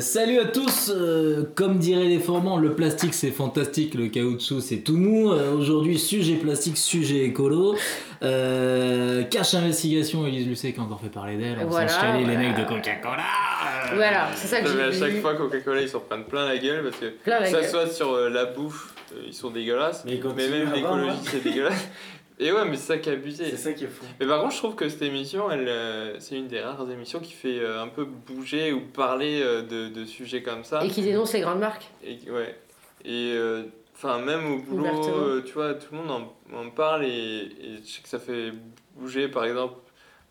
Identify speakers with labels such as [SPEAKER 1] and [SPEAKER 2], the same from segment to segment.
[SPEAKER 1] Salut à tous, euh, comme diraient les formants, le plastique c'est fantastique, le caoutchouc c'est tout mou. Euh, Aujourd'hui, sujet plastique, sujet écolo. Euh, cache investigation, Elise Lucet qui a encore fait parler d'elle. On
[SPEAKER 2] Voilà,
[SPEAKER 1] les mecs de Coca-Cola.
[SPEAKER 2] Voilà, c'est ça que
[SPEAKER 3] mais à
[SPEAKER 2] j'ai
[SPEAKER 3] chaque
[SPEAKER 2] vu.
[SPEAKER 3] fois Coca-Cola ils s'en prennent plein la gueule parce que ça
[SPEAKER 2] gueule.
[SPEAKER 3] soit sur euh, la bouffe, euh, ils sont dégueulasses,
[SPEAKER 4] Mais,
[SPEAKER 3] mais même l'écologie c'est dégueulasse. Et ouais, mais c'est ça qui est abusé.
[SPEAKER 4] C'est ça qui est fou.
[SPEAKER 3] Mais par contre, je trouve que cette émission, elle, euh, c'est une des rares émissions qui fait euh, un peu bouger ou parler euh, de, de sujets comme ça.
[SPEAKER 2] Et qui dénonce les grandes marques.
[SPEAKER 3] Et, ouais. Et euh, enfin, même au boulot, euh, tu vois, tout le monde en, en parle et, et je sais que ça fait bouger, par exemple.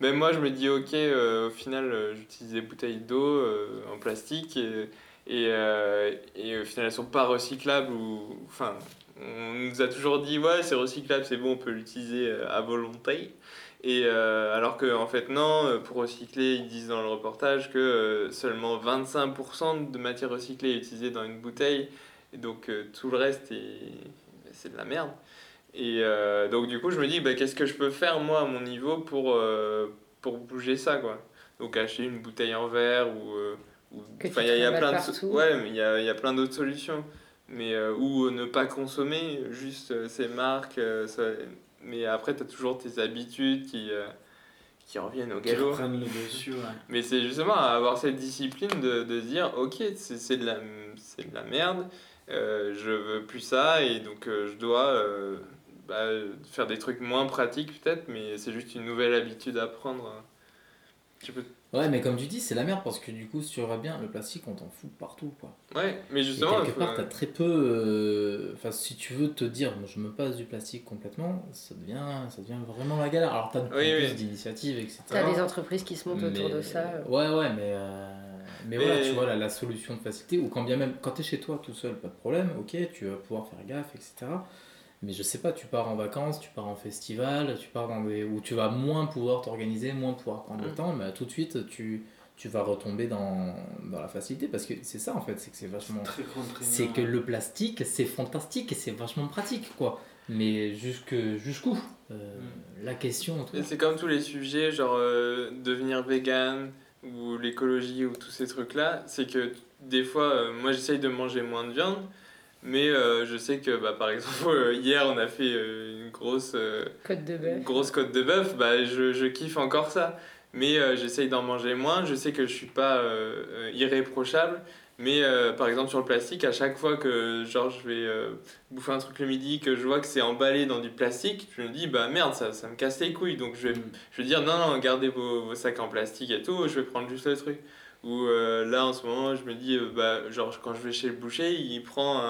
[SPEAKER 3] Même moi, je me dis, ok, euh, au final, euh, j'utilise des bouteilles d'eau euh, en plastique et, et, euh, et au final, elles sont pas recyclables ou. Enfin, on nous a toujours dit, ouais, c'est recyclable, c'est bon, on peut l'utiliser euh, à volonté. Et euh, alors que en fait non, euh, pour recycler, ils disent dans le reportage que euh, seulement 25% de matière recyclée est utilisée dans une bouteille, et donc euh, tout le reste est c'est de la merde. Et donc du coup je me dis bah, qu'est-ce que je peux faire moi à mon niveau pour, pour bouger ça quoi? Donc acheter une bouteille en verre ou ou- il y a, y plein de ouais mais il y a, il y a plein d'autres solutions. Mais euh, ou ne pas consommer juste euh, ces marques euh, ça- mais après tu as toujours tes habitudes qui euh, qui reviennent au
[SPEAKER 4] Qui
[SPEAKER 3] galop.
[SPEAKER 4] reprennent le dessus, ouais.
[SPEAKER 3] Mais c'est justement avoir cette discipline de, de dire ok c'est c'est de la c'est de la merde euh, je veux plus ça et donc euh, je dois euh, bah, faire des trucs moins pratiques peut-être mais c'est juste une nouvelle habitude à prendre tu peux
[SPEAKER 1] Ouais, mais comme tu dis, c'est la merde parce que du coup, si tu vas bien, le plastique on t'en fout partout quoi.
[SPEAKER 3] ouais mais
[SPEAKER 1] Et
[SPEAKER 3] justement
[SPEAKER 1] quelque
[SPEAKER 3] faut-
[SPEAKER 1] part, t'as très peu. euh, Enfin, si tu veux te dire, moi, je me passe du plastique complètement, ça devient, ça devient vraiment la galère. Alors, t'as de plus en
[SPEAKER 3] Oui,
[SPEAKER 1] plus
[SPEAKER 3] oui.
[SPEAKER 1] d'initiatives, etc.
[SPEAKER 2] T'as des entreprises qui se montent autour de ça.
[SPEAKER 1] Ouais, ouais, mais. euh, Mais,
[SPEAKER 3] Mais-
[SPEAKER 1] voilà, tu vois, la, la solution de facilité, ou quand bien même, quand t'es chez toi tout seul, pas de problème, ok, tu vas pouvoir faire gaffe, etc. Mais je sais pas, tu pars en vacances, tu pars en festival, tu pars dans des. où tu vas moins pouvoir t'organiser, moins pouvoir prendre le
[SPEAKER 3] Mm.
[SPEAKER 1] temps, mais tout de suite, tu, tu vas retomber dans, dans la facilité, parce que c'est ça en fait, c'est que c'est vachement. C'est que le plastique, c'est fantastique et c'est vachement pratique, quoi. Mais jusque, jusqu'où Euh, La question,
[SPEAKER 3] c'est comme tous les sujets, genre euh, devenir vegan ou l'écologie ou tous ces trucs-là, c'est que des fois, euh, moi j'essaye de manger moins de viande, mais euh, je sais que bah, par exemple, euh, hier on a fait euh, une grosse,
[SPEAKER 2] Côte de bœuf.
[SPEAKER 3] grosse côte de bœuf, bah, je, je kiffe encore ça. Mais j'essaye d'en manger moins, je sais que je suis pas irréprochable, mais par exemple sur le plastique, à chaque fois que genre, je vais bouffer un truc le midi, que je vois que c'est emballé dans du plastique, je me dis bah merde, ça, ça me casse les couilles, donc je vais
[SPEAKER 4] Mm.
[SPEAKER 3] je veux dire, non, non, gardez vos, vos sacs en plastique et tout, je vais prendre juste le truc. Ou euh, là, en ce moment, je me dis, euh, bah, genre, quand je vais chez le boucher, il prend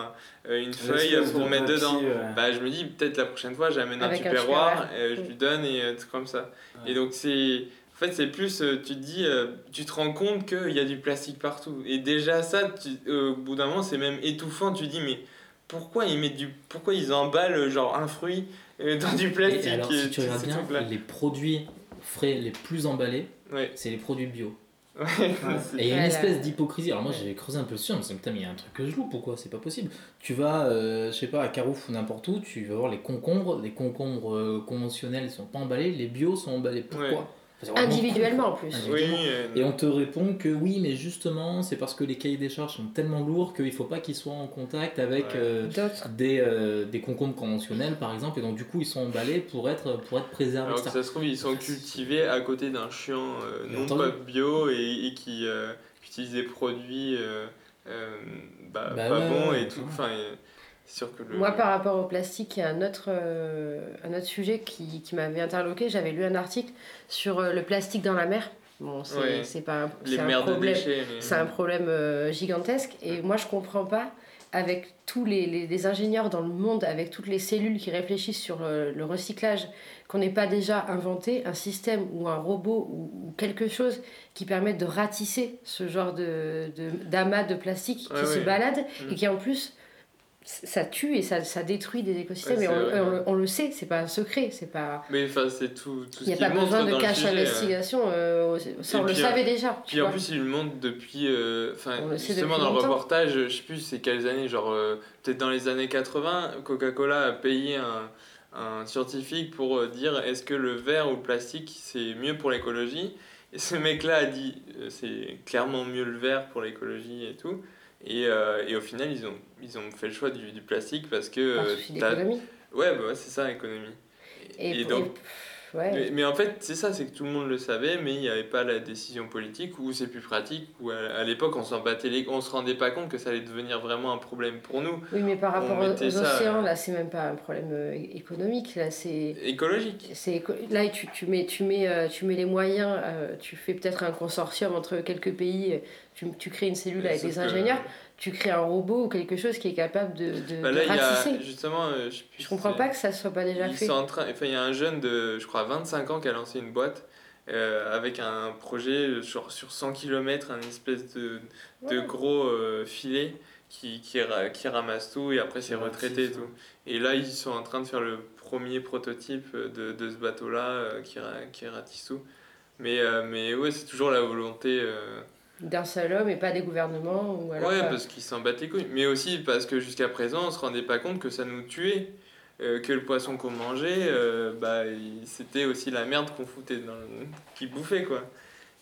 [SPEAKER 3] euh, une feuille pour mettre dedans.
[SPEAKER 4] ouais.
[SPEAKER 3] Bah, je me dis, peut-être la prochaine fois, j'amène un
[SPEAKER 2] tupperware.
[SPEAKER 3] je lui donne et tout comme ça.
[SPEAKER 4] Ouais.
[SPEAKER 3] Et donc, c'est. En fait, c'est plus, euh, tu te dis, euh, tu te rends compte qu'il y a du plastique partout. Et déjà, ça, tu- euh, au bout d'un moment, c'est même étouffant. Tu te dis, mais pourquoi ils mettent du. Pourquoi ils emballent, genre, un fruit euh, dans du plastique
[SPEAKER 1] Et alors, si tu regardes bien, les produits frais les plus emballés,
[SPEAKER 3] Ouais.
[SPEAKER 1] c'est les produits bio.
[SPEAKER 3] Ouais.
[SPEAKER 4] C'est-
[SPEAKER 1] Et il y a une espèce d'hypocrisie. Alors moi j'ai creusé un peu sur, je me suis dit, putain mais il y a un truc que je loupe ou quoi, c'est pas possible. Tu vas, euh, je sais pas, à Carouf ou n'importe où, tu vas voir les concombres, les concombres euh, conventionnels ils sont pas emballés, les bio sont emballés. Pourquoi?
[SPEAKER 2] Individuellement en plus.
[SPEAKER 3] Oui, euh,
[SPEAKER 1] Et on te répond que oui, mais justement, c'est parce que les cahiers des charges sont tellement lourds qu'il faut pas qu'ils soient en contact avec
[SPEAKER 3] Ouais.
[SPEAKER 1] euh, des, euh, des concombres conventionnels, par exemple, et donc du coup, ils sont emballés pour être, pour être préservés.
[SPEAKER 3] Alors que ça se trouve, ils sont cultivés à côté d'un chiant euh,
[SPEAKER 1] Bien
[SPEAKER 3] non
[SPEAKER 1] entendu.
[SPEAKER 3] pas bio et, et qui euh, utilise des produits euh, euh, bah,
[SPEAKER 1] Bah
[SPEAKER 3] pas
[SPEAKER 1] ouais,
[SPEAKER 3] bons
[SPEAKER 1] ouais,
[SPEAKER 3] et tout.
[SPEAKER 1] ouais.
[SPEAKER 3] Enfin, sûr que le.
[SPEAKER 2] Moi, par rapport au plastique, il y a un autre, euh, un autre sujet qui, qui m'avait interloqué. J'avais lu un article sur euh, le plastique dans la mer. Bon, c'est
[SPEAKER 3] Ouais.
[SPEAKER 2] pas un,
[SPEAKER 3] les
[SPEAKER 2] un problème.
[SPEAKER 3] mais-
[SPEAKER 2] C'est un problème euh, gigantesque et moi je comprends pas avec tous les, les- les ingénieurs dans le monde, avec toutes les cellules qui réfléchissent sur le recyclage, qu'on n'ait pas déjà inventé un système ou un robot ou, ou quelque chose qui permette de ratisser ce genre de, de- d'amas de plastique qui se balade
[SPEAKER 3] Mm.
[SPEAKER 2] et qui en plus ça tue et ça, ça détruit des écosystèmes
[SPEAKER 3] Ouais,
[SPEAKER 2] et on, on le- on le sait, c'est pas un secret, c'est pas...
[SPEAKER 3] Mais enfin, c'est tout,
[SPEAKER 2] Il n'y a pas besoin de cache
[SPEAKER 3] euh.
[SPEAKER 2] investigation, euh, ça on le savait déjà.
[SPEAKER 3] Puis en plus, ils le montrent depuis. euh, Enfin,
[SPEAKER 2] sait
[SPEAKER 3] justement,
[SPEAKER 2] depuis
[SPEAKER 3] dans le reportage, je sais plus c'est quelles années, genre euh, peut-être dans les années 80, Coca-Cola a payé un, un scientifique pour euh, dire est-ce que le verre ou le plastique c'est mieux pour l'écologie? Et ce mec-là a dit euh, c'est clairement mieux le verre pour l'écologie et tout. Et, euh, et, au final, ils ont, ils ont fait le choix du, du plastique parce que.
[SPEAKER 2] Par souci d'économie.
[SPEAKER 3] Ouais, bah ouais, c'est ça, économie.
[SPEAKER 2] Et,
[SPEAKER 3] donc-
[SPEAKER 2] ouais.
[SPEAKER 3] Mais, mais en fait, c'est ça, c'est que tout le monde le savait, mais il n'y avait pas la décision politique, ou c'est plus pratique, ou à, à l'époque, on s'en battait les... on se rendait pas compte que ça allait devenir vraiment un problème pour nous.
[SPEAKER 2] Oui, mais par rapport aux,
[SPEAKER 3] mettait
[SPEAKER 2] aux
[SPEAKER 3] ça,
[SPEAKER 2] océans,
[SPEAKER 3] euh,
[SPEAKER 2] là, c'est même pas un problème euh, économique. Là, c'est.
[SPEAKER 3] Écologique.
[SPEAKER 2] c'est éco- Là, tu, tu, mets, tu, mets, euh, tu mets les moyens, tu fais peut-être un consortium entre quelques pays, tu, tu crées une cellule avec des
[SPEAKER 3] que-
[SPEAKER 2] ingénieurs, tu crées un robot ou quelque chose qui est capable de, de,
[SPEAKER 3] Bah
[SPEAKER 2] de
[SPEAKER 3] là, il y
[SPEAKER 2] ratisser.
[SPEAKER 3] a justement. euh, je sais plus
[SPEAKER 2] Je comprends pas que ça soit pas déjà
[SPEAKER 3] Ils
[SPEAKER 2] fait.
[SPEAKER 3] sont en train, enfin, il y a un jeune de, je crois, 25 ans qui a lancé une boîte euh, avec un projet sur, sur 100 km, un espèce de, de
[SPEAKER 2] Ouais.
[SPEAKER 3] gros euh, filet qui, qui, ra- qui ramasse tout et après c'est retraité et tout. Et là, ils sont en train de faire le premier prototype de, de ce bateau-là euh, qui, qui ratisse tout. Mais, euh, mais ouais, c'est toujours la volonté.
[SPEAKER 2] D'un seul homme et pas des gouvernements. Ou alors
[SPEAKER 3] ouais,
[SPEAKER 2] pas-
[SPEAKER 3] parce qu'ils s'en battent les couilles. Mais aussi parce que jusqu'à présent, on se rendait pas compte que ça nous tuait. Euh, que le poisson qu'on mangeait, euh, bah, c'était aussi la merde qu'on foutait dans le... qui bouffait quoi.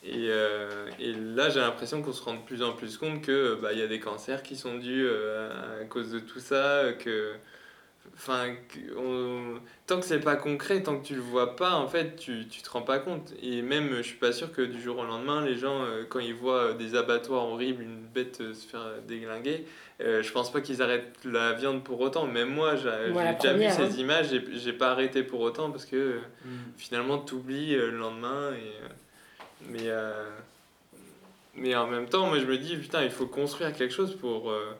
[SPEAKER 3] Et, euh, et là, j'ai l'impression qu'on se rend de plus en plus compte que bah, il y a des cancers qui sont dus euh, à cause de tout ça, que enfin on- tant que c'est pas concret, tant que tu le vois pas, en fait, tu tu te rends pas compte. Et même, je suis pas sûr que du jour au lendemain, les gens euh, quand ils voient des abattoirs horribles, une bête euh, se faire déglinguer, euh, je pense pas qu'ils arrêtent la viande pour autant. Même moi, j'ai déjà vu
[SPEAKER 2] première,
[SPEAKER 3] ces
[SPEAKER 2] hein.
[SPEAKER 3] images, j'ai j'ai pas arrêté pour autant parce que euh, finalement t'oublies euh, le lendemain. Et, euh, mais, euh, mais en même temps, moi je me dis, putain, il faut construire quelque chose pour. euh,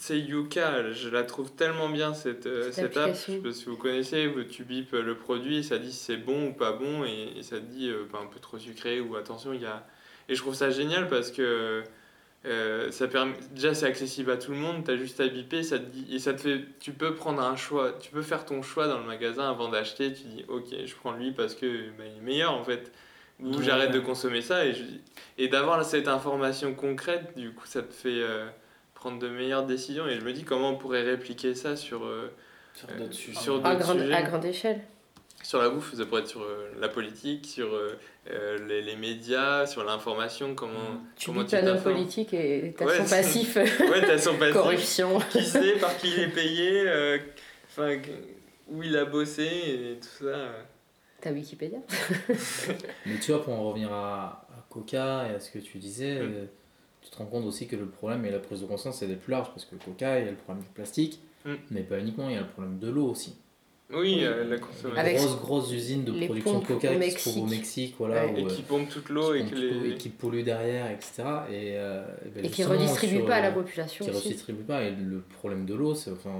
[SPEAKER 3] c'est Yuka, je la trouve tellement bien cette, euh,
[SPEAKER 2] Cette
[SPEAKER 3] cette app. Je sais pas si vous connaissez, vous- tu bipes le produit, ça dit si c'est bon ou pas bon, et, et ça te dit euh, bah, un peu trop sucré ou attention, il y a. Et je trouve ça génial parce que euh, ça permet déjà c'est accessible à tout le monde tu as juste à biper ça te dit et ça te fait tu peux prendre un choix tu peux faire ton choix dans le magasin avant d'acheter tu dis ok je prends lui parce que bah, il est meilleur en fait ou
[SPEAKER 1] Ouais.
[SPEAKER 3] j'arrête de consommer ça et je- et d'avoir cette information concrète du coup ça te fait euh, prendre de meilleures décisions et je me dis comment on pourrait répliquer ça sur euh,
[SPEAKER 1] Sur
[SPEAKER 3] Euh,
[SPEAKER 1] d'autres sujets.
[SPEAKER 3] sur
[SPEAKER 2] à,
[SPEAKER 3] d'autres
[SPEAKER 2] grande,
[SPEAKER 3] sujets.
[SPEAKER 2] à grande échelle.
[SPEAKER 3] sur la bouffe ça pourrait être sur euh, la politique sur euh, euh, les, les médias sur l'information comment
[SPEAKER 2] Tu
[SPEAKER 3] comment
[SPEAKER 2] homme
[SPEAKER 3] t'informes.
[SPEAKER 2] politique et t'as
[SPEAKER 3] Ouais,
[SPEAKER 2] son passif,
[SPEAKER 3] ouais t'as son passif
[SPEAKER 2] corruption.
[SPEAKER 3] qui sait, par qui il est payé, euh, enfin, où il a bossé et tout ça. euh.
[SPEAKER 2] T'as Wikipédia
[SPEAKER 1] Mais tu vois, pour en revenir à, à Coca et à ce que tu disais,
[SPEAKER 3] Mm.
[SPEAKER 1] Tu te rends compte aussi que le problème et la prise de conscience, c'est des plus large parce que Coca, il y a le problème du plastique,
[SPEAKER 3] Mm.
[SPEAKER 1] mais pas uniquement, il y a le problème de l'eau aussi.
[SPEAKER 3] Oui,
[SPEAKER 2] Oui.
[SPEAKER 3] euh, la
[SPEAKER 1] Les
[SPEAKER 3] consommation.
[SPEAKER 2] Avec
[SPEAKER 1] grosses, grosses usines de production de Coca
[SPEAKER 2] au
[SPEAKER 1] qui se trouvent au
[SPEAKER 2] Mexique.
[SPEAKER 1] Voilà,
[SPEAKER 2] Ouais.
[SPEAKER 1] où,
[SPEAKER 3] Et qui pompe toute l'eau et
[SPEAKER 1] qui
[SPEAKER 3] les.
[SPEAKER 1] et polluent derrière, etc. Et, euh, et ben
[SPEAKER 2] et qui redistribue
[SPEAKER 1] sur,
[SPEAKER 2] pas à la population
[SPEAKER 1] qui
[SPEAKER 2] aussi.
[SPEAKER 1] redistribue pas. Et le problème de l'eau, c'est enfin,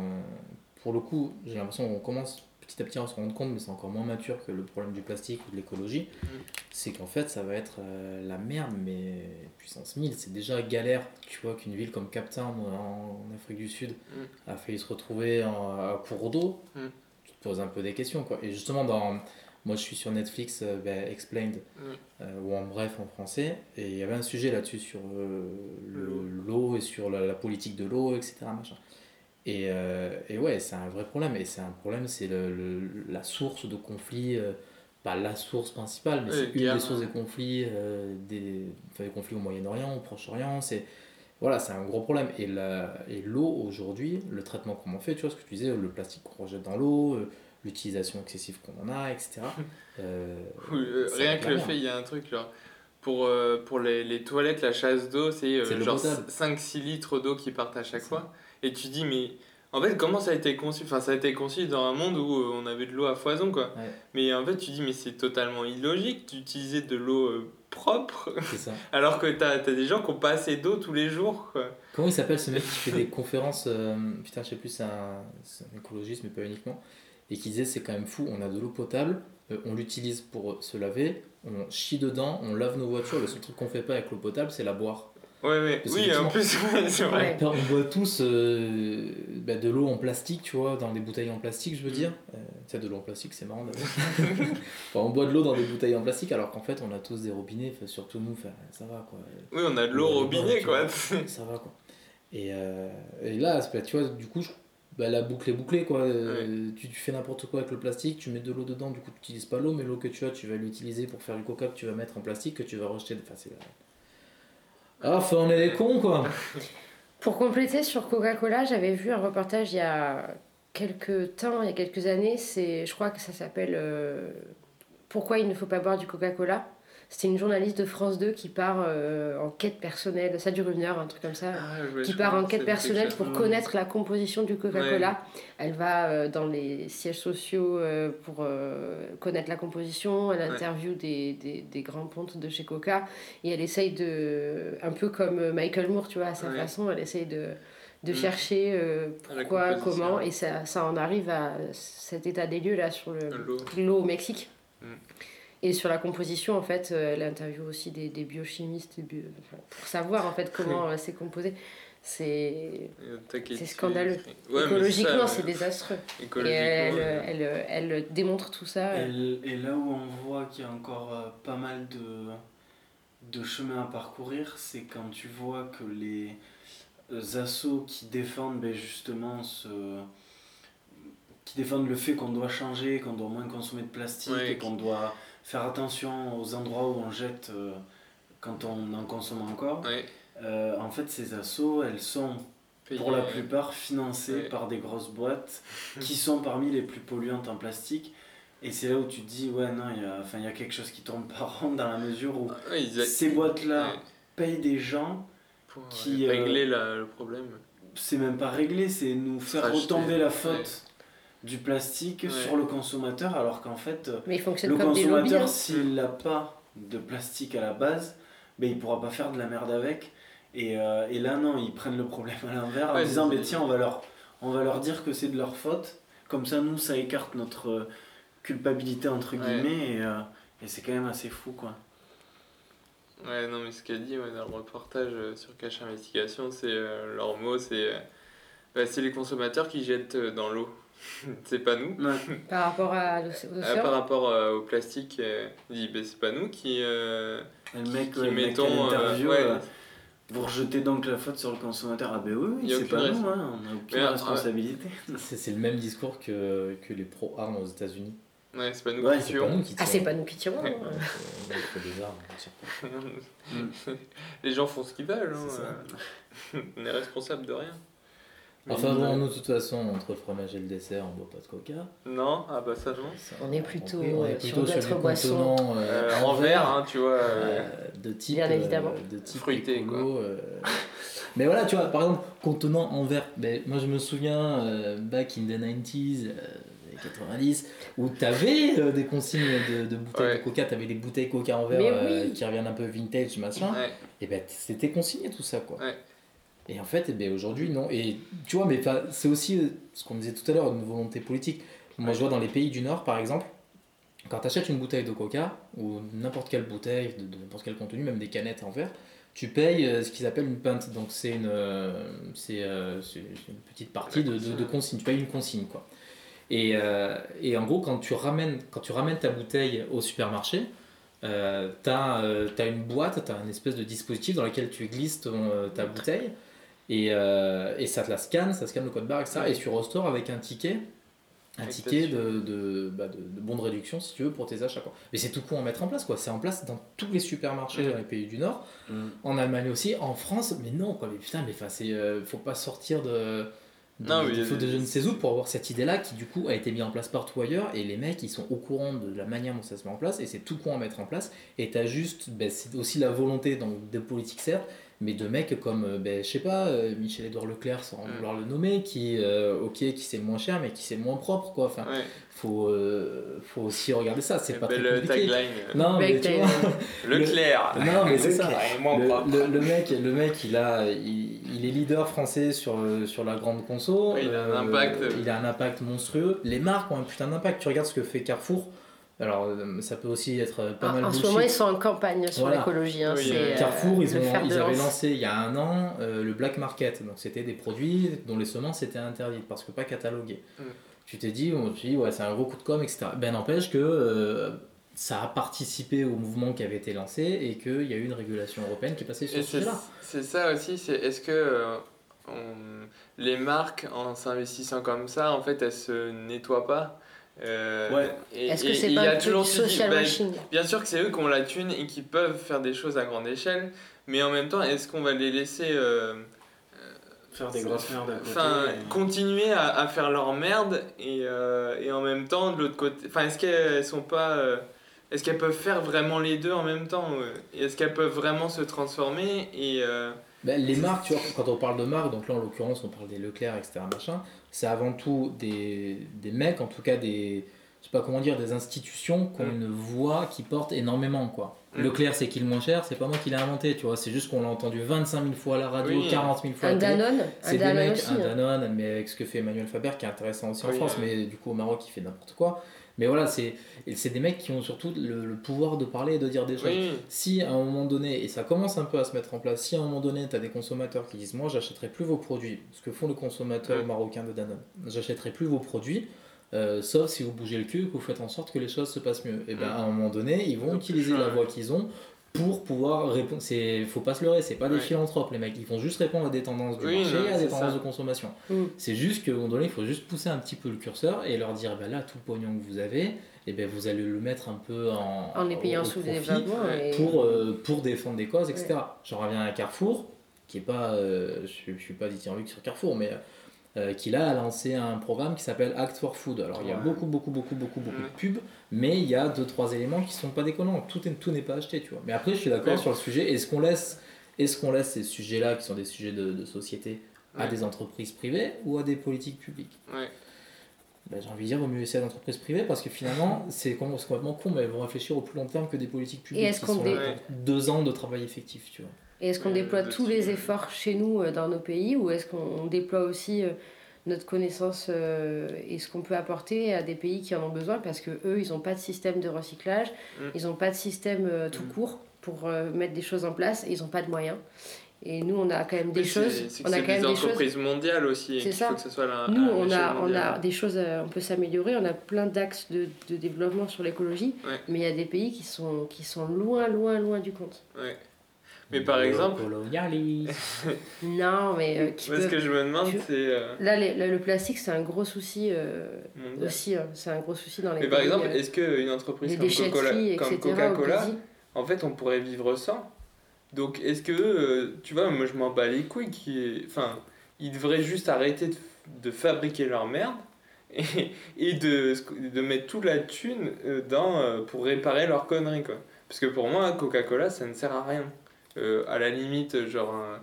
[SPEAKER 1] pour le coup, j'ai l'impression qu'on commence petit à petit à se rendre compte, mais c'est encore moins mature que le problème du plastique ou de l'écologie.
[SPEAKER 3] Mm.
[SPEAKER 1] C'est qu'en fait, ça va être euh, la merde, mais puissance 1000. C'est déjà galère, tu vois, qu'une ville comme Cap Town en, en Afrique du Sud
[SPEAKER 3] Mm.
[SPEAKER 1] a failli se retrouver en, à court d'eau.
[SPEAKER 3] Mm.
[SPEAKER 1] Tu te poses un peu des questions, quoi. Et justement, dans. Moi, je suis sur Netflix, euh, ben, Explained, euh, ou en bref en français, et il y avait un sujet là-dessus sur le-
[SPEAKER 3] L'eau.
[SPEAKER 1] et sur la, la politique de l'eau, etc. Machin. Et, euh, et ouais, c'est un vrai problème, et c'est un problème, c'est le, le- la source de conflits, euh, pas la source principale, mais c'est une des sources
[SPEAKER 3] hein.
[SPEAKER 1] des conflits, euh, des, enfin, des conflits au Moyen-Orient, au Proche-Orient, c'est voilà, c'est un gros problème. Et la- et l'eau aujourd'hui, le traitement qu'on en fait, tu vois ce que tu disais, le plastique qu'on rejette dans l'eau, euh, l'utilisation excessive qu'on en a, etc. Euh,
[SPEAKER 3] euh, rien que le fait, il y a un truc genre. Pour, euh, pour les, les toilettes, la chasse d'eau, c'est euh, genre
[SPEAKER 1] potable.
[SPEAKER 3] 5-6 litres d'eau qui partent à chaque fois. Et tu dis, mais en fait, comment ça a été conçu? Enfin, ça a été conçu dans un monde où euh, on avait de l'eau à foison, quoi.
[SPEAKER 1] Ouais.
[SPEAKER 3] Mais en fait, tu dis, mais c'est totalement illogique d'utiliser de l'eau euh, propre
[SPEAKER 1] ça.
[SPEAKER 3] alors que t'as as des gens qui ont pas assez d'eau tous les jours, quoi.
[SPEAKER 1] Comment il s'appelle ce mec qui fait des conférences euh, Putain, je sais plus, c'est un, écologiste, mais pas uniquement. Et qui disait c'est quand même fou, on a de l'eau potable, euh, on l'utilise pour se laver, on chie dedans, on lave nos voitures. Le seul truc qu'on fait pas avec l'eau potable, c'est la boire.
[SPEAKER 3] Ouais, ouais. Oui, en plus, c'est vrai.
[SPEAKER 1] On boit tous euh, bah, de l'eau en plastique, tu vois, dans des bouteilles en plastique, je veux dire. Euh, tu sais, de l'eau en plastique, c'est marrant d'avoir. Enfin, on boit de l'eau dans des bouteilles en plastique, alors qu'en fait, on a tous des robinets, surtout nous, ça va quoi.
[SPEAKER 3] Oui, on a de l'eau robinet, quoi.
[SPEAKER 1] vois, ça va quoi. Et, euh, et là, tu vois, du coup, je- bah, la boucle est bouclée quoi. Euh, tu, tu, fais n'importe quoi avec le plastique, tu mets de l'eau dedans, du coup tu n'utilises pas l'eau, mais l'eau que tu as, tu vas l'utiliser pour faire du coca que tu vas mettre en plastique, que tu vas rejeter. Enfin, c'est... Ah, on est des cons quoi.
[SPEAKER 2] Pour compléter sur Coca-Cola, j'avais vu un reportage il y a quelques temps, il y a quelques années, c'est, je crois que ça s'appelle euh, Pourquoi il ne faut pas boire du Coca-Cola? C'était une journaliste de France 2 qui part euh, en quête personnelle, ça dure une heure, un truc comme ça, ah, qui part en quête personnelle pour connaître la composition du Coca-Cola. Elle va euh, dans les sièges sociaux euh, pour connaître la composition, elle interview des, des, des, grands pontes de chez Coca. Et elle essaye de, un peu comme Michael Moore, tu vois, à sa façon, elle essaye de de mm. chercher pourquoi, comment, et ça, ça en arrive à cet état des lieux là sur l'eau au Mexique. Mm. Et sur la composition, en fait, euh, elle interviewe aussi des, des biochimistes pour savoir en fait comment euh, c'est composé. C'est scandaleux. Écologiquement, c'est désastreux. Et elle, elle, elle, démontre tout ça.
[SPEAKER 4] Et, là où on voit qu'il y a encore euh, pas mal de, de chemin à parcourir, c'est quand tu vois que les assos qui défendent ben, justement ce qui défendent le fait qu'on doit changer, qu'on doit moins consommer de plastique et qu'on doit faire attention aux endroits où on jette euh, quand on en consomme encore. Euh, en fait, ces assos, elles sont pour la plupart financées par des grosses boîtes qui sont parmi les plus polluantes en plastique. Et c'est là où tu te dis, ouais, non, il y a, y a quelque chose qui tourne pas rond dans la mesure où ces boîtes-là payent des gens
[SPEAKER 3] pour qui. Euh, régler le problème.
[SPEAKER 4] C'est même pas régler, c'est nous faire retomber la faute du plastique sur le consommateur alors qu'en fait euh, le consommateur hein. s'il n'a pas de plastique à la base ben, il pourra pas faire de la merde avec. Et, euh, et là non ils prennent le problème à l'envers en disant mais tiens on va leur on va leur dire que c'est de leur faute. Comme ça nous ça écarte notre euh, culpabilité entre guillemets et, et c'est quand même assez fou quoi.
[SPEAKER 3] Ouais non mais ce qu'a dit dans le reportage sur Cache Investigation c'est leur mot c'est bah, c'est les consommateurs qui jettent dans l'eau c'est pas nous.
[SPEAKER 2] Par rapport à
[SPEAKER 3] ah, Par rapport euh, au plastique, euh, dit ben, c'est pas nous qui, euh,
[SPEAKER 4] le mec, qui, mettons. vous rejetez donc la faute sur le consommateur. Ah ben oui, c'est pas nous, hein, on n'a aucune responsabilité.
[SPEAKER 1] C'est le même discours que, que les pro-armes aux États-Unis.
[SPEAKER 3] Ouais, c'est pas nous qui tirons.
[SPEAKER 2] Ah, c'est pas nous qui tirons.
[SPEAKER 3] les gens font ce qu'ils veulent. Hein. on est responsable de rien.
[SPEAKER 1] Enfin bon, nous de toute façon, entre le fromage et le dessert, on boit pas de coca.
[SPEAKER 3] Non, ah bah ça non.
[SPEAKER 2] On est plutôt, on est, plutôt sur, d'autres boissons.
[SPEAKER 3] Euh, euh, en verre, hein, tu vois. Euh,
[SPEAKER 1] de type, Bien évidemment. de type fruité quoi. mais voilà, tu vois, par exemple, contenant en verre. Ben, moi je me souviens, back in the 90s, 90, où tu avais des consignes de, de bouteilles de coca, tu avais des bouteilles coca en verre qui reviennent un peu vintage, machin. Et ben c'était consigné tout ça, quoi. Et en fait, eh ben, aujourd'hui, non. Et tu vois, mais c'est aussi euh, ce qu'on disait tout à l'heure, une volonté politique. Moi, je vois dans les pays du Nord, par exemple, quand tu achètes une bouteille de coca, ou n'importe quelle bouteille, de, n'importe quel contenu, même des canettes en verre, tu payes euh, ce qu'ils appellent une pinte. Donc, c'est une, euh, c'est, une petite partie de, de, consigne. Tu payes une consigne, quoi. Et, et, en gros, quand tu, ramènes, quand tu ramènes ta bouteille au supermarché, euh, tu as, une boîte, tu as un espèce de dispositif dans lequel tu glisses ta bouteille. Et, euh, et, ça te la scanne, ça scanne le code barre, etc. Et tu restores avec un ticket, un ticket de, de, bah de, de, bon de réduction, si tu veux, pour tes achats. Quoi. Mais c'est tout con à mettre en place, quoi. C'est en place dans tous les supermarchés dans les pays du Nord, mm. en Allemagne aussi, en France, mais non, quoi. Mais putain, mais c'est, euh, faut pas sortir de. Non, il faut de je ne sais où pour avoir cette idée-là qui du coup a été mise en place partout ailleurs et les mecs ils sont au courant de la manière dont ça se met en place et c'est tout con à mettre en place et t'as juste, ben, c'est aussi la volonté donc, de politique certes mais de mecs comme, euh, ben, je sais pas, euh, Michel-Édouard Leclerc, sans mm. vouloir le nommer, qui, euh, ok, qui c'est moins cher, mais qui c'est moins propre, quoi. Enfin, faut, faut aussi regarder ça, c'est pas très compliqué. Tagline.
[SPEAKER 3] Non, mais tu vois, Leclerc.
[SPEAKER 1] non, mais c'est ça. Le, le, mec, le mec, il a, il, il, est leader français sur, sur la grande conso.
[SPEAKER 3] il a un impact.
[SPEAKER 1] il a un impact monstrueux. Les marques ont un putain d'impact. Tu regardes ce que fait Carrefour. Alors, euh, ça peut aussi être pas ah, mal
[SPEAKER 2] En ce moment, ils sont en campagne sur l'écologie. Hein,
[SPEAKER 1] euh, Carrefour, ils, ont, ils avaient lancé il y a un an euh, le black market. Donc, c'était des produits dont les semences étaient interdites parce que pas cataloguées. Mm. Tu t'es dit, on dit, ouais, c'est un gros coup de com', etc. Ben, n'empêche que ça a participé au mouvement qui avait été lancé et qu'il y a eu une régulation européenne qui est passée sur ce sujet-là.
[SPEAKER 3] C'est ça aussi, c'est est-ce que on- les marques, en s'investissant comme ça, en fait, elles se nettoient pas? Euh,
[SPEAKER 4] Ouais.
[SPEAKER 2] Est-ce que c'est pas
[SPEAKER 3] toujours
[SPEAKER 2] social
[SPEAKER 3] bah,
[SPEAKER 2] washing
[SPEAKER 3] Bien sûr que c'est eux qui ont la thune et qui peuvent faire des choses à grande échelle, mais en même temps, est-ce qu'on va les laisser euh,
[SPEAKER 4] Faire des grosses merdes à côté.
[SPEAKER 3] enfin,
[SPEAKER 4] et-
[SPEAKER 3] continuer à, à faire leur merde et, euh, et en même temps, de l'autre côté, enfin, est-ce qu'elles sont pas. euh, est-ce qu'elles peuvent faire vraiment les deux en même temps Est-ce qu'elles peuvent vraiment se transformer et, euh,
[SPEAKER 1] Ben, les marques, tu vois, quand on parle de marques, donc là en l'occurrence on parle des Leclerc, etc. Machin, c'est avant tout des, des mecs, en tout cas des, je sais pas comment dire, des institutions qui ont
[SPEAKER 3] Mm.
[SPEAKER 1] une voix qui porte énormément quoi.
[SPEAKER 3] Mm.
[SPEAKER 1] Leclerc c'est qui le moins cher, c'est pas moi qui l'ai inventé, tu vois, c'est juste qu'on l'a entendu 25 000 fois à la radio,
[SPEAKER 3] Oui.
[SPEAKER 1] 40 000 fois à la télé.
[SPEAKER 2] Danone Un
[SPEAKER 1] C'est des
[SPEAKER 2] Danone
[SPEAKER 1] mecs,
[SPEAKER 2] aussi.
[SPEAKER 1] un
[SPEAKER 2] hein.
[SPEAKER 1] Danone, mais avec ce que fait Emmanuel Faber qui est intéressant aussi en
[SPEAKER 3] Oui,
[SPEAKER 1] France,
[SPEAKER 3] ouais.
[SPEAKER 1] mais du coup au Maroc il fait n'importe quoi. Mais voilà, c'est des mecs qui ont surtout le, le pouvoir de parler et de dire des choses.
[SPEAKER 3] Oui,
[SPEAKER 1] Si à un moment donné, et ça commence un peu à se mettre en place, si à un moment donné tu as des consommateurs qui disent Moi j'achèterai plus vos produits, ce que font les consommateurs marocains de Danone, j'achèterai plus vos produits, euh, sauf si vous bougez le cul et que vous faites en sorte que les choses se passent mieux. Et bien à un moment donné, ils vont utiliser la voix qu'ils ont pour pouvoir répondre. C'est faut pas se leurrer, c'est pas des
[SPEAKER 3] Ouais.
[SPEAKER 1] philanthropes les mecs, ils vont juste répondre à des tendances du
[SPEAKER 3] Oui,
[SPEAKER 1] marché,
[SPEAKER 3] non,
[SPEAKER 1] à des tendances
[SPEAKER 3] ça.
[SPEAKER 1] de consommation.
[SPEAKER 2] Mm.
[SPEAKER 1] C'est juste qu'à un moment donné, il faut juste pousser un petit peu le curseur et leur dire ben là tout le pognon que vous avez, et ben vous allez le mettre un peu en
[SPEAKER 2] En les payant sous
[SPEAKER 3] ouais,
[SPEAKER 2] et-
[SPEAKER 1] pour, euh, pour défendre des causes, etc. J'en reviens à Carrefour, qui est pas, euh, je, je suis pas dithyrambique sur Carrefour, mais euh, qui là a lancé un programme qui s'appelle Act for Food. Alors il y a beaucoup, beaucoup, beaucoup, beaucoup, beaucoup de pubs, mais il y a deux, trois éléments qui sont pas déconnants. Tout est- tout n'est pas acheté, tu vois. Mais après, je suis d'accord
[SPEAKER 3] Ouais.
[SPEAKER 1] sur le sujet. Est-ce qu'on laisse, est-ce qu'on laisse ces sujets-là, qui sont des sujets de, de société, à
[SPEAKER 3] Ouais.
[SPEAKER 1] des entreprises privées ou à des politiques publiques
[SPEAKER 3] ouais.
[SPEAKER 1] ben, J'ai envie de dire, vaut mieux laisser à d'entreprises privées parce que finalement, c'est com- c'est complètement con, mais elles vont réfléchir au plus long terme que des politiques publiques
[SPEAKER 2] est-ce
[SPEAKER 1] qui
[SPEAKER 2] qu'on
[SPEAKER 1] sont
[SPEAKER 2] dé-
[SPEAKER 1] là pour deux ans de travail effectif, tu vois.
[SPEAKER 2] Et est-ce qu'on
[SPEAKER 3] Euh,
[SPEAKER 2] déploie
[SPEAKER 3] le
[SPEAKER 2] tous les efforts chez nous euh, dans nos pays ou est-ce qu'on déploie aussi euh, notre connaissance euh, et ce qu'on peut apporter à des pays qui en ont besoin? Parce que eux ils n'ont pas de système de recyclage,
[SPEAKER 3] Mm.
[SPEAKER 2] ils n'ont pas de système euh, tout
[SPEAKER 3] Mm.
[SPEAKER 2] court pour euh, mettre des choses en place et ils n'ont pas de moyens. Et nous on a quand même des
[SPEAKER 3] Oui,
[SPEAKER 2] choses,
[SPEAKER 3] C'est
[SPEAKER 2] on a quand même
[SPEAKER 3] des
[SPEAKER 2] choses.
[SPEAKER 3] entreprises mondiales aussi.
[SPEAKER 2] C'est ça.
[SPEAKER 3] faut que ce soit à-
[SPEAKER 2] Nous on a, on a des choses, on peut s'améliorer, on a plein d'axes de, de développement sur l'écologie,
[SPEAKER 3] Ouais.
[SPEAKER 2] mais il y a des pays qui sont, qui sont loin, loin, loin du compte.
[SPEAKER 3] Ouais. Mais par exemple.
[SPEAKER 2] Non, mais euh, qui
[SPEAKER 3] moi, ce que je me demande,
[SPEAKER 2] tu-
[SPEAKER 3] c'est. euh,
[SPEAKER 2] Là, les- le, le plastique, c'est un gros souci euh, aussi. hein. C'est un gros souci dans les
[SPEAKER 3] Mais par exemple,
[SPEAKER 2] euh,
[SPEAKER 3] est-ce qu'une entreprise comme Coca-Cola, comme en fait, on pourrait vivre sans? Donc, est-ce que, euh, tu vois, moi je m'en bats les couilles, qui enfin, ils devraient juste arrêter de, de fabriquer leur merde et, et de, de mettre toute la thune dans, pour réparer leurs conneries, quoi. Parce que pour moi, Coca-Cola, ça ne sert à rien. Euh, à la limite, genre, un-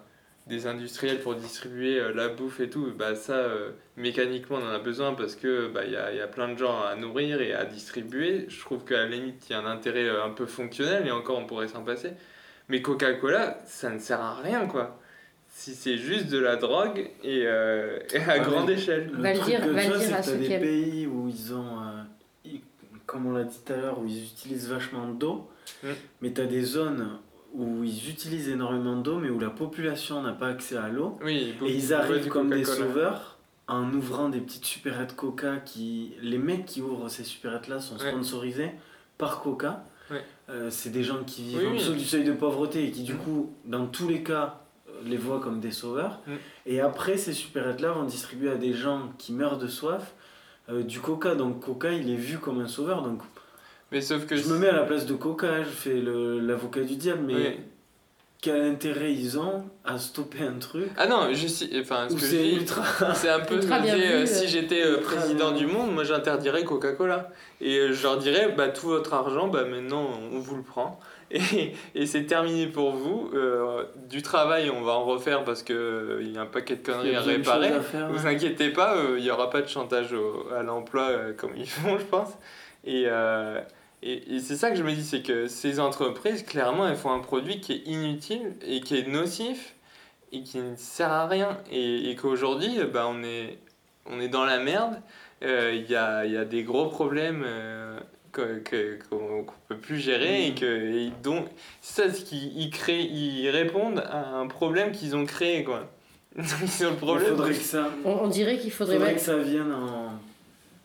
[SPEAKER 3] des industriels pour distribuer euh, la bouffe et tout, bah ça, euh, mécaniquement, on en a besoin parce que bah, y, a, y a plein de gens à nourrir et à distribuer. Je trouve qu'à la limite, il y a un intérêt euh, un peu fonctionnel et encore, on pourrait s'en passer. Mais Coca-Cola, ça ne sert à rien, quoi. Si c'est juste de la drogue et, euh, et à
[SPEAKER 4] Ouais,
[SPEAKER 3] grande échelle.
[SPEAKER 4] Le
[SPEAKER 2] Va le
[SPEAKER 4] truc
[SPEAKER 2] dire-
[SPEAKER 4] que
[SPEAKER 2] va dire
[SPEAKER 4] c'est
[SPEAKER 2] à ceux qui
[SPEAKER 4] des pays où ils ont, euh, ils- comme on l'a dit tout à l'heure, où ils utilisent vachement d'eau,
[SPEAKER 3] Mm.
[SPEAKER 4] mais tu as des zones où ils utilisent énormément d'eau, mais où la population n'a pas accès à l'eau.
[SPEAKER 3] Oui,
[SPEAKER 4] Et ils arrivent comme des sauveurs en ouvrant des petites supérettes Coca qui... Les mecs qui ouvrent ces supérettes-là sont
[SPEAKER 3] Ouais.
[SPEAKER 4] sponsorisés par Coca.
[SPEAKER 3] Ouais.
[SPEAKER 4] Euh, c'est des gens qui vivent
[SPEAKER 3] Oui,
[SPEAKER 4] en
[SPEAKER 3] oui.
[SPEAKER 4] dessous du seuil de pauvreté et qui du
[SPEAKER 3] Mm.
[SPEAKER 4] coup, dans tous les cas, euh, les voient comme des sauveurs.
[SPEAKER 3] Mm.
[SPEAKER 4] Et après, ces supérettes-là vont distribuer à des gens qui meurent de soif euh, du Coca. Donc Coca, il est vu comme un sauveur. Donc
[SPEAKER 3] Mais sauf que.
[SPEAKER 4] je me mets à la place de Coca, je fais le- l'avocat du diable, mais
[SPEAKER 3] Oui.
[SPEAKER 4] quel intérêt ils ont à stopper un truc
[SPEAKER 3] Ah non, je sais. Enfin, ce
[SPEAKER 4] c'est
[SPEAKER 3] dis,
[SPEAKER 4] ultra...
[SPEAKER 3] c'est un peu ce
[SPEAKER 2] Ultra
[SPEAKER 3] que je euh,
[SPEAKER 2] euh,
[SPEAKER 3] si j'étais euh, président
[SPEAKER 4] bien
[SPEAKER 3] du monde, moi j'interdirais Coca-Cola. Et euh, je leur dirais, bah, tout votre argent, bah, maintenant on vous le prend. Et, et c'est terminé pour vous. Euh, du travail, on va en refaire parce qu'il y a un paquet de conneries
[SPEAKER 4] a
[SPEAKER 3] à réparer.
[SPEAKER 4] à faire,
[SPEAKER 3] Vous
[SPEAKER 4] ouais.
[SPEAKER 3] inquiétez pas, il n'y aura pas de chantage au- à l'emploi euh, comme ils font, je pense. Et, euh, et, et c'est ça que je me dis, c'est que ces entreprises, clairement, elles font un produit qui est inutile et qui est nocif et qui ne sert à rien. Et, et qu'aujourd'hui, euh, bah, on, est, on est dans la merde. Euh, Il y, a, il y a des gros problèmes euh, que- que- qu'on qu'on peut plus gérer et que et donc c'est ça ce qu'ils ils créent ils répondent à un problème qu'ils ont créé quoi ils ont le
[SPEAKER 4] Il
[SPEAKER 3] problème
[SPEAKER 4] faudrait que ça,
[SPEAKER 2] On, on dirait qu'il faudrait
[SPEAKER 4] faudrait
[SPEAKER 2] mettre.
[SPEAKER 4] que ça vienne en,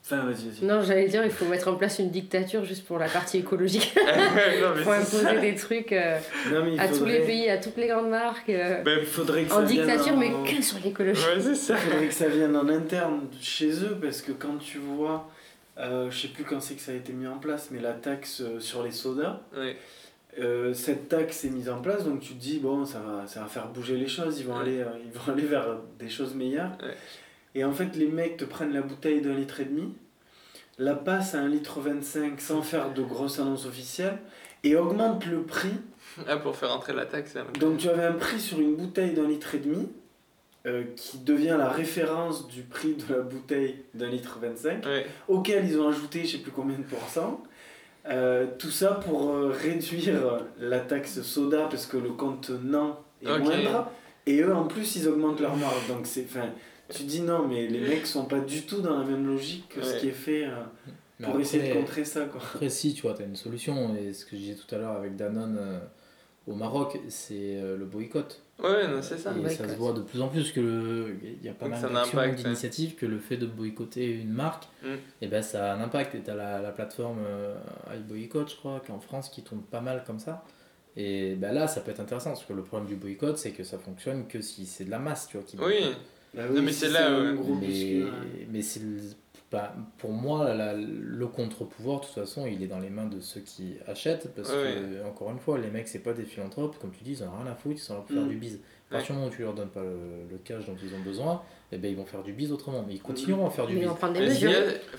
[SPEAKER 4] Enfin, vas-y, vas-y.
[SPEAKER 2] Non, j'allais dire, il faut mettre en place une dictature juste pour la partie écologique.
[SPEAKER 3] c'est ça.
[SPEAKER 2] imposer des trucs euh,
[SPEAKER 4] Non, il
[SPEAKER 2] à tous les pays, à toutes les grandes marques. euh,
[SPEAKER 3] Ben,
[SPEAKER 4] Il faudrait que
[SPEAKER 2] en
[SPEAKER 4] ça vienne
[SPEAKER 2] dictature,
[SPEAKER 4] en-
[SPEAKER 2] mais que sur l'écologie.
[SPEAKER 3] ouais, c'est ça.
[SPEAKER 4] Il faudrait que ça vienne en interne chez eux parce que quand tu vois, euh, je sais plus quand c'est que ça a été mis en place, mais la taxe euh, sur les sodas,
[SPEAKER 3] Ouais.
[SPEAKER 4] euh, cette taxe est mise en place donc tu te dis bon ça va, ça va faire bouger les choses, ils vont,
[SPEAKER 3] Ouais.
[SPEAKER 4] aller, euh, ils vont aller vers des choses meilleures.
[SPEAKER 3] Ouais.
[SPEAKER 4] Et en fait les mecs te prennent la bouteille d'un litre et demi, la passent à un litre 25 sans faire de grosses annonces officielles et augmentent le prix
[SPEAKER 3] Ah, pour faire entrer la taxe. hein.
[SPEAKER 4] donc tu avais un prix sur une bouteille d'un litre et demi euh, qui devient la référence du prix de la bouteille d'un litre 25,
[SPEAKER 3] Ouais.
[SPEAKER 4] auquel ils ont ajouté je sais plus combien de pourcents. Euh, tout ça pour euh, réduire la taxe soda parce que le contenant est moindre. Et eux en plus ils augmentent leur marge. Donc c'est, enfin, tu dis non mais les mecs sont pas du tout dans la même logique que ce
[SPEAKER 3] Ouais.
[SPEAKER 4] qui est fait euh, pour essayer de contrer ça. Quoi.
[SPEAKER 1] Après, si, tu vois, tu as une solution. Et ce que je disais tout à l'heure avec Danone euh, au Maroc, c'est euh, le boycott.
[SPEAKER 3] Ouais, non, c'est ça.
[SPEAKER 1] Et ça
[SPEAKER 2] boycott.
[SPEAKER 1] se voit de plus en plus que le- il y a pas
[SPEAKER 3] Donc
[SPEAKER 1] mal d'actions, d'initiatives, que le fait de boycotter une marque,
[SPEAKER 3] Mm.
[SPEAKER 1] et ben ça a un impact. Et tu as la, la plateforme euh, iBoycott, je crois, qui est en France, qui tourne pas mal comme ça. Et ben là, ça peut être intéressant, parce que le problème du boycott, c'est que ça fonctionne que si c'est de la masse, tu vois. Qui
[SPEAKER 3] Oui.
[SPEAKER 4] Bah
[SPEAKER 3] Non, mais c'est là,
[SPEAKER 4] un
[SPEAKER 3] ouais.
[SPEAKER 4] gros
[SPEAKER 1] mais,
[SPEAKER 4] ouais.
[SPEAKER 1] mais c'est bah, pour moi, la- le contre-pouvoir, de toute façon, il est dans les mains de ceux qui achètent. Parce
[SPEAKER 3] Ouais.
[SPEAKER 1] que, encore une fois, les mecs, c'est pas des philanthropes. Comme tu dis, ils en ont rien à foutre, ils sont là pour faire
[SPEAKER 4] Mm.
[SPEAKER 1] du bise. À partir du moment où tu leur donnes pas le, le cash dont ils ont besoin, eh ben, ils vont faire du bise autrement. Mais ils continueront à faire du
[SPEAKER 2] Mais
[SPEAKER 1] bise.
[SPEAKER 2] on prend des mesures.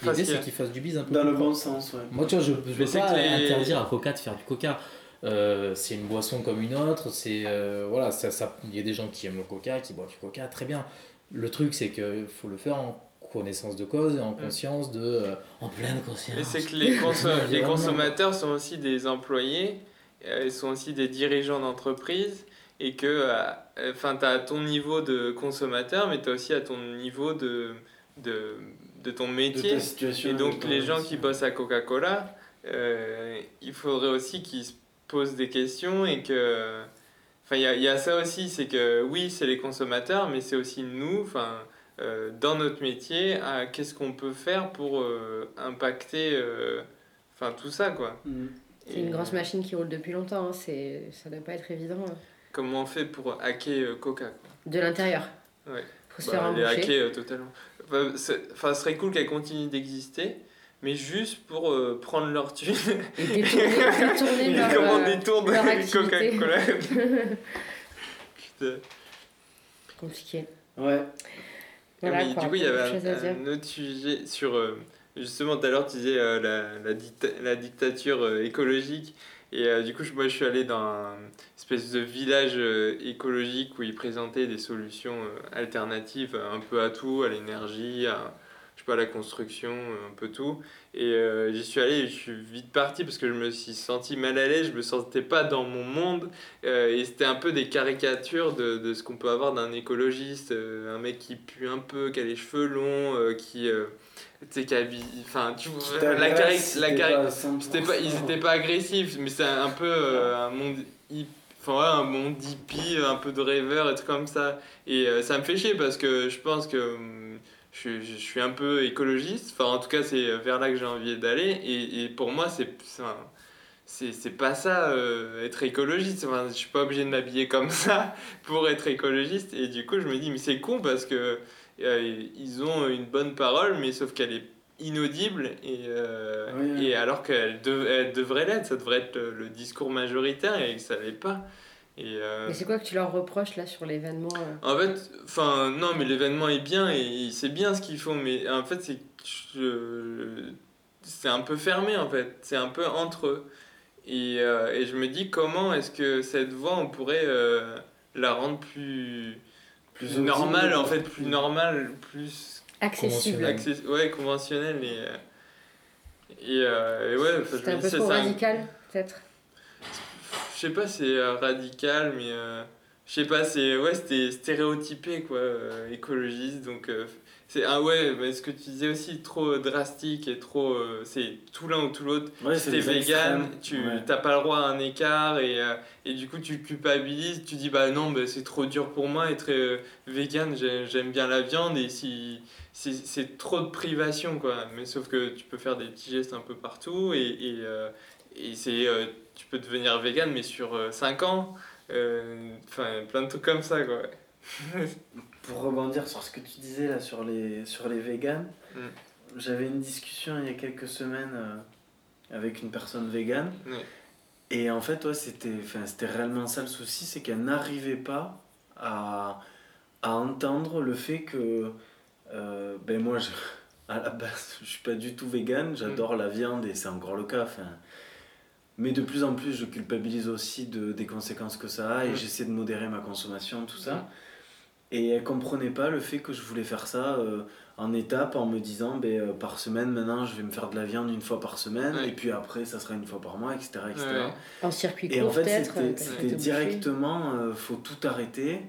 [SPEAKER 1] L'idée, c'est qu'ils fassent du bise un peu
[SPEAKER 4] Dans
[SPEAKER 1] plus
[SPEAKER 4] le bon sens, ouais.
[SPEAKER 1] Moi, tu vois, je ne
[SPEAKER 3] c'est
[SPEAKER 1] pas
[SPEAKER 3] les-
[SPEAKER 1] interdire à Coca de faire du Coca. Euh, c'est une boisson comme une autre. C'est euh, voilà, ça, ça, il y a des gens qui aiment le Coca, qui boivent du Coca, très bien. Le truc, c'est qu'il faut le faire en connaissance de cause et en conscience de, euh, en pleine conscience.
[SPEAKER 3] Et c'est que les, consommateurs sont aussi des employés, euh, ils sont aussi des dirigeants d'entreprise, et que euh, enfin, tu as ton niveau de consommateur, mais tu as aussi à ton niveau de, de, de ton
[SPEAKER 4] De
[SPEAKER 3] métier.
[SPEAKER 4] ta situation
[SPEAKER 3] Et donc les gens qui bossent à Coca-Cola, euh, il faudrait aussi qu'ils se posent des questions et que... Enfin, il y y a ça aussi, c'est que oui, c'est les consommateurs, mais c'est aussi nous, enfin, euh, dans notre métier, à qu'est-ce qu'on peut faire pour euh, impacter euh, enfin, tout ça, quoi.
[SPEAKER 4] Mhm.
[SPEAKER 2] C'est une grosse machine qui roule depuis longtemps, hein, c'est- ça doit pas être évident. hein.
[SPEAKER 3] Comment on fait pour hacker euh, Coca, quoi.
[SPEAKER 2] De l'intérieur.
[SPEAKER 3] Ouais.
[SPEAKER 2] Faut se
[SPEAKER 3] Bah,
[SPEAKER 2] faire
[SPEAKER 3] les
[SPEAKER 2] embaucher.
[SPEAKER 3] hacker euh, totalement. Enfin, ce serait cool qu'elles continuent d'exister, mais juste pour euh, prendre leur thune.
[SPEAKER 2] Et détourner, détourner leur,
[SPEAKER 3] Comment
[SPEAKER 2] euh,
[SPEAKER 3] détourne
[SPEAKER 2] leur activité.
[SPEAKER 3] Coca-Cola Putain.
[SPEAKER 2] Compliqué.
[SPEAKER 4] Ouais.
[SPEAKER 2] Voilà,
[SPEAKER 3] mais
[SPEAKER 2] quoi,
[SPEAKER 3] du coup, il y avait un, autre sujet sur. euh, justement, tout à l'heure, tu disais euh, la, la, dicta- la dictature euh, écologique. Et euh, du coup, je- moi, je suis allé dans un espèce de village euh, écologique où ils présentaient des solutions euh, alternatives un peu à tout, à l'énergie, à, je sais pas, la construction, euh, un peu tout. Et euh, j'y suis allé et je suis vite parti parce que je me suis senti mal à l'aise, je me sentais pas dans mon monde. Euh, et c'était un peu des caricatures de, de ce qu'on peut avoir d'un écologiste, euh, un mec qui pue un peu, qui a les cheveux longs, qui. tu sais. Enfin, tu vois, la, cari- la
[SPEAKER 4] t'es
[SPEAKER 3] cari-
[SPEAKER 4] pas à 100%.
[SPEAKER 3] c'était pas, ils étaient pas agressifs, mais c'est un peu euh, un monde. Enfin, ouais, un monde hippie, un peu de rêveur et tout comme ça. Et euh, ça me fait chier parce que je pense que hum, je, suis- je suis un peu écologiste. Enfin, en tout cas, c'est vers là que j'ai envie d'aller. Et, et pour moi, c'est. c'est pas ça, euh, être écologiste. Enfin, je suis pas obligé de m'habiller comme ça pour être écologiste. Et du coup, je me dis, mais c'est con parce que euh, ils ont une bonne parole, mais sauf qu'elle est inaudible et, euh,
[SPEAKER 4] Oui.
[SPEAKER 3] et alors qu'elle elle devrait l'être, ça devrait être le, le discours majoritaire et que ça l'est pas. Et, euh,
[SPEAKER 2] Mais c'est quoi que tu leur reproches là sur l'événement euh
[SPEAKER 3] en fait, enfin, non, mais l'événement est bien et c'est bien ce qu'ils font, mais en fait, c'est c'est un peu fermé en fait, c'est un peu entre eux. Et, euh, et je me dis comment est-ce que cette voix, on pourrait euh, la rendre plus, plus
[SPEAKER 4] Plus
[SPEAKER 3] normale, en fait, plus normale, plus
[SPEAKER 2] Accessible.
[SPEAKER 3] Ouais, conventionnelle et. et, euh, et ouais,
[SPEAKER 2] C'est un peu
[SPEAKER 3] ça,
[SPEAKER 2] trop
[SPEAKER 3] c'est un-
[SPEAKER 2] radical, peut-être.
[SPEAKER 3] Je sais pas, c'est euh, radical, mais euh, je sais pas, c'est ouais, c'était stéréotypé quoi, euh, écologiste. Donc euh, c'est ah ouais, mais ce que tu disais aussi trop drastique et trop euh, c'est tout l'un ou tout l'autre.
[SPEAKER 4] Ouais,
[SPEAKER 3] si
[SPEAKER 4] c'est
[SPEAKER 3] t'es vegan,
[SPEAKER 4] extrêmes.
[SPEAKER 3] tu
[SPEAKER 4] Ouais.
[SPEAKER 3] t'as pas le droit à un écart et, et du coup tu culpabilises, tu dis bah non bah, c'est trop dur pour moi être vegan, j'ai- j'aime bien la viande et si c'est c'est trop de privation quoi. Mais sauf que tu peux faire des petits gestes un peu partout et, et, et c'est tu peux devenir vegan mais sur 5 ans, euh, enfin plein de trucs comme ça quoi.
[SPEAKER 4] Pour rebondir sur ce que tu disais là sur les, sur les véganes,
[SPEAKER 3] Mm.
[SPEAKER 4] j'avais une discussion il y a quelques semaines euh, avec une personne végane.
[SPEAKER 3] Ouais.
[SPEAKER 4] Et en fait, ouais, c'était réellement ça le souci, c'est qu'elle n'arrivait pas à, à entendre le fait que, euh, ben moi, je, à la base, je suis pas du tout vegan, j'adore la viande et c'est encore le cas. enfin. Mais de plus en plus, je culpabilise aussi de, des conséquences que ça a et j'essaie de modérer ma consommation, tout ça. Et elle comprenait pas le fait que je voulais faire ça euh, en étapes en me disant ben, euh, par semaine maintenant je vais me faire de la viande une fois par semaine
[SPEAKER 3] Ouais.
[SPEAKER 4] et puis après ça sera une fois par mois etc. etc.
[SPEAKER 3] Ouais.
[SPEAKER 2] En circuit
[SPEAKER 4] Et en
[SPEAKER 2] court,
[SPEAKER 4] fait
[SPEAKER 2] euh,
[SPEAKER 4] c'était
[SPEAKER 2] bouffer.
[SPEAKER 4] directement euh, faut tout arrêter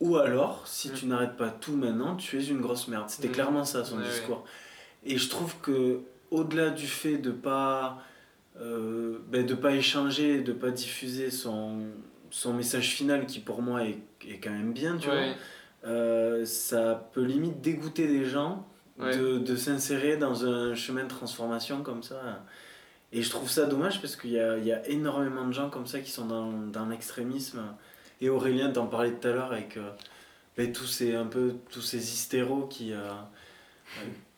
[SPEAKER 4] ou alors si tu n'arrêtes pas tout maintenant tu es une grosse merde. C'était clairement ça son
[SPEAKER 3] ouais.
[SPEAKER 4] discours. Et je trouve que au-delà du fait de pas euh, ben, de pas échanger, de pas diffuser son, son message final qui pour moi est, est quand même bien, tu vois euh, ça peut limite dégoûter des gens
[SPEAKER 3] Ouais.
[SPEAKER 4] de, de s'insérer dans un chemin de transformation comme ça. Et je trouve ça dommage parce qu'il y a, il y a énormément de gens comme ça qui sont dans, dans l'extrémisme. Et Aurélien t'en parlait tout à l'heure avec euh, ben, tous ces un peu tous ces hystéros qui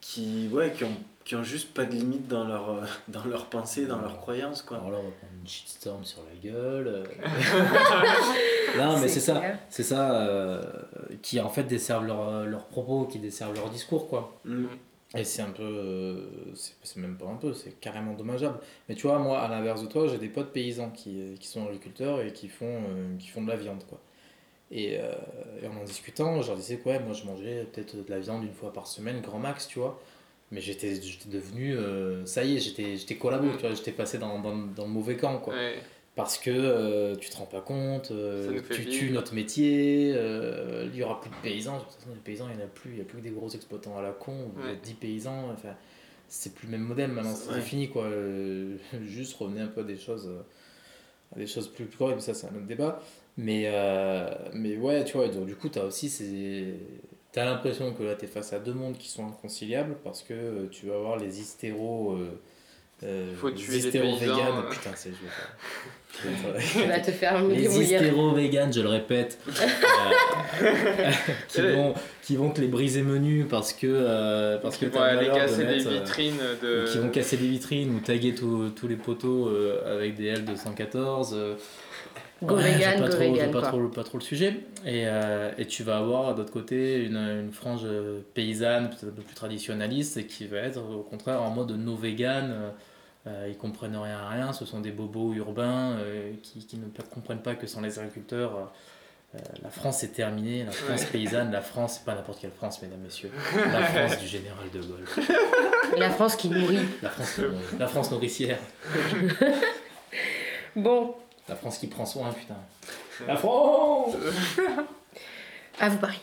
[SPEAKER 4] qui ouais qui ont qui ont juste pas de limite dans leur euh, dans leur pensée, dans leurs croyances quoi.
[SPEAKER 1] Alors là, on va prendre une shitstorm sur la gueule. euh. non, mais c'est ça. C'est ça euh, qui en fait desservent leurs leurs propos, qui desservent leur discours, quoi.
[SPEAKER 4] Mm.
[SPEAKER 1] Et c'est un peu. euh, c'est c'est même pas un peu, c'est carrément dommageable. Mais tu vois, moi, à l'inverse de toi, j'ai des potes paysans qui, qui sont agriculteurs et qui font, euh, qui font de la viande, quoi. Et, euh, et en en discutant, je leur disais que ouais, moi je mangeais peut-être de la viande une fois par semaine, grand max, tu vois. Mais j'étais devenu. euh, ça y est, j'étais j'étais collabo, tu vois, j'étais passé dans, dans, dans le mauvais camp, quoi.
[SPEAKER 3] Ouais.
[SPEAKER 1] Parce que euh, tu te rends pas compte, euh, tu
[SPEAKER 3] vivre.
[SPEAKER 1] tues notre métier, euh, il y aura plus de paysans. De toute façon, les paysans, il n'y en a plus, il n'y a plus que des gros exploitants à la con,
[SPEAKER 3] Ouais.
[SPEAKER 1] êtes 10 paysans. Enfin, c'est plus le même modèle maintenant, c'est
[SPEAKER 4] Ouais.
[SPEAKER 1] fini quoi. Juste revenez un peu à des choses, à des choses plus, plus correctes, mais ça c'est un autre débat. Mais, mais ouais, tu vois, donc, du coup, tu as aussi ces. T'as l'impression que là, tu es face à deux mondes qui sont inconciliables parce que euh, tu vas avoir les hystéros. Euh, euh,
[SPEAKER 3] Faut
[SPEAKER 1] les
[SPEAKER 3] tuer les
[SPEAKER 1] hystéros véganes.
[SPEAKER 3] euh.
[SPEAKER 1] Putain, c'est. Je vais
[SPEAKER 2] Tu te faire
[SPEAKER 1] les
[SPEAKER 2] démolir.
[SPEAKER 1] hystéro-véganes, je le répète, euh, qui, vont, qui vont te les briser menus parce que, euh, parce que de
[SPEAKER 3] casser des
[SPEAKER 1] euh,
[SPEAKER 3] vitrines
[SPEAKER 1] ou
[SPEAKER 3] de.
[SPEAKER 1] qui vont casser des vitrines ou taguer tous les poteaux euh, avec des L214.
[SPEAKER 2] Go
[SPEAKER 1] ouais,
[SPEAKER 2] vegan,
[SPEAKER 1] pas
[SPEAKER 2] go
[SPEAKER 1] trop-
[SPEAKER 2] vegan,
[SPEAKER 1] pas trop, pas trop le sujet. Et, euh, et tu vas avoir d'autre côté une, une frange euh, paysanne, peut-être un peu plus traditionnaliste, qui va être au contraire en mode no vegan. euh, euh, ils comprennent rien à rien, ce sont des bobos urbains euh, qui, qui ne comprennent pas que sans les agriculteurs, la France est terminée, la France paysanne, la France, c'est pas n'importe quelle France, mesdames, messieurs, la France du général de Gaulle,
[SPEAKER 2] La France qui nourrit.
[SPEAKER 1] la France, la France nourricière,
[SPEAKER 2] Bon,
[SPEAKER 1] la France qui prend soin, putain. La France
[SPEAKER 2] à vous Paris.